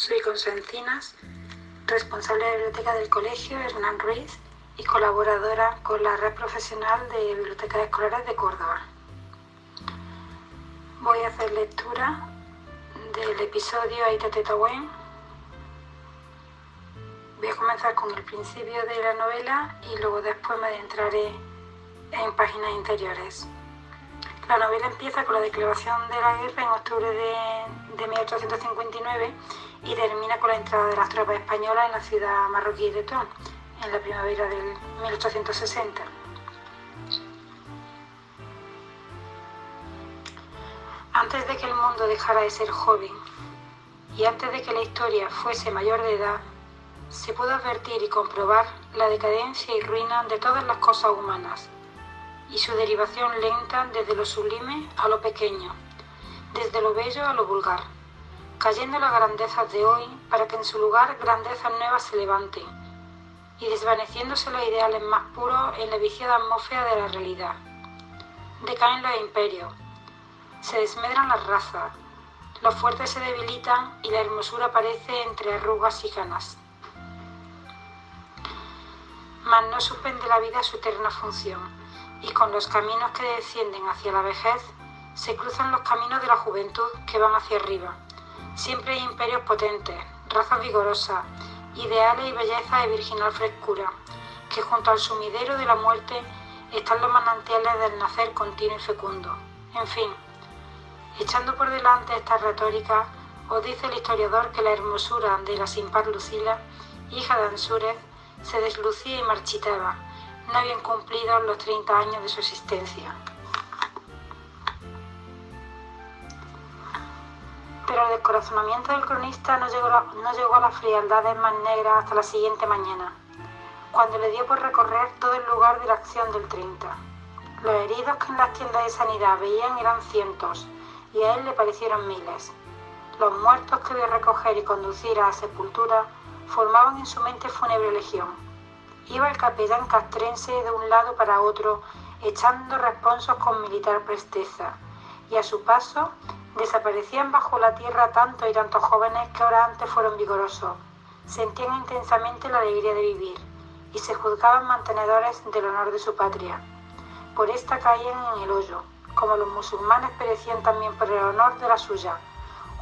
Soy Constantinas responsable de biblioteca del colegio Hernán Ruiz y colaboradora con la red profesional de bibliotecas escolares de Córdoba. Voy a hacer lectura del episodio Aita Tetawen. Voy a comenzar con el principio de la novela y luego después me adentraré en páginas interiores. La novela empieza con la declaración de la guerra en octubre de, de 1859 y termina con la entrada de las tropas españolas en la ciudad marroquí de Tón, en la primavera del 1860. Antes de que el mundo dejara de ser joven y antes de que la historia fuese mayor de edad, se pudo advertir y comprobar la decadencia y ruina de todas las cosas humanas y su derivación lenta desde lo sublime a lo pequeño, desde lo bello a lo vulgar cayendo las grandezas de hoy para que en su lugar grandezas nuevas se levanten, y desvaneciéndose los ideales más puros en la viciada atmósfera de la realidad. Decaen los imperios, se desmedran las razas, los fuertes se debilitan y la hermosura aparece entre arrugas y ganas. Mas no suspende la vida su eterna función, y con los caminos que descienden hacia la vejez, se cruzan los caminos de la juventud que van hacia arriba Siempre hay imperios potentes, razas vigorosas, ideales y belleza de virginal frescura, que junto al sumidero de la muerte están los manantiales del nacer continuo y fecundo. En fin, echando por delante esta retórica, os dice el historiador que la hermosura de la sin par Lucila, hija de Ansúrez, se deslucía y marchitaba, no habían cumplido los 30 años de su existencia. Pero el descorazonamiento del cronista no llegó, no llegó a las frialdades más negras hasta la siguiente mañana, cuando le dio por recorrer todo el lugar de la acción del 30. Los heridos que en las tiendas de sanidad veían eran cientos, y a él le parecieron miles. Los muertos que vio recoger y conducir a la sepultura formaban en su mente fúnebre legión. Iba el capellán castrense de un lado para otro, echando responsos con militar presteza, y a su paso Desaparecían bajo la tierra tantos y tantos jóvenes que ahora antes fueron vigorosos. Sentían intensamente la alegría de vivir y se juzgaban mantenedores del honor de su patria. Por esta caían en el hoyo, como los musulmanes perecían también por el honor de la suya,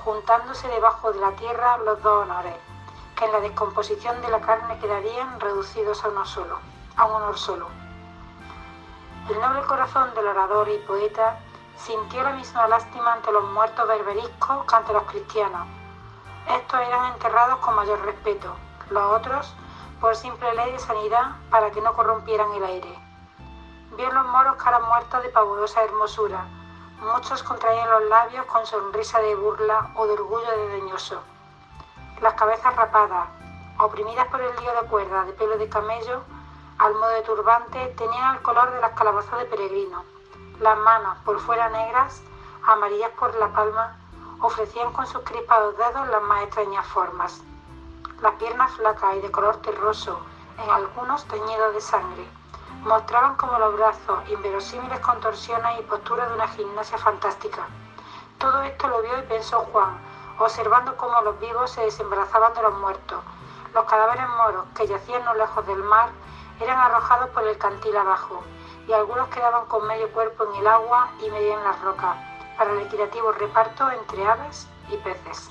juntándose debajo de la tierra los dos honores, que en la descomposición de la carne quedarían reducidos a uno solo, a un honor solo. El noble corazón del orador y poeta sintió la misma lástima ante los muertos berberiscos que ante los cristianos. Estos eran enterrados con mayor respeto, los otros por simple ley de sanidad para que no corrompieran el aire. Vio los moros caras muertas de pavorosa hermosura. Muchos contraían los labios con sonrisa de burla o de orgullo desdeñoso. Las cabezas rapadas, oprimidas por el lío de cuerda de pelo de camello, al modo de turbante, tenían el color de las calabazas de peregrino las manos, por fuera negras, amarillas por la palma, ofrecían con sus crispados dedos las más extrañas formas. Las piernas flacas y de color terroso, en algunos teñidos de sangre, mostraban como los brazos inverosímiles contorsiones y posturas de una gimnasia fantástica. Todo esto lo vio y pensó Juan, observando cómo los vivos se desembarazaban de los muertos. Los cadáveres moros, que yacían no lejos del mar, eran arrojados por el cantil abajo, y algunos quedaban con medio cuerpo en el agua y medio en las rocas, para el equitativo reparto entre aves y peces.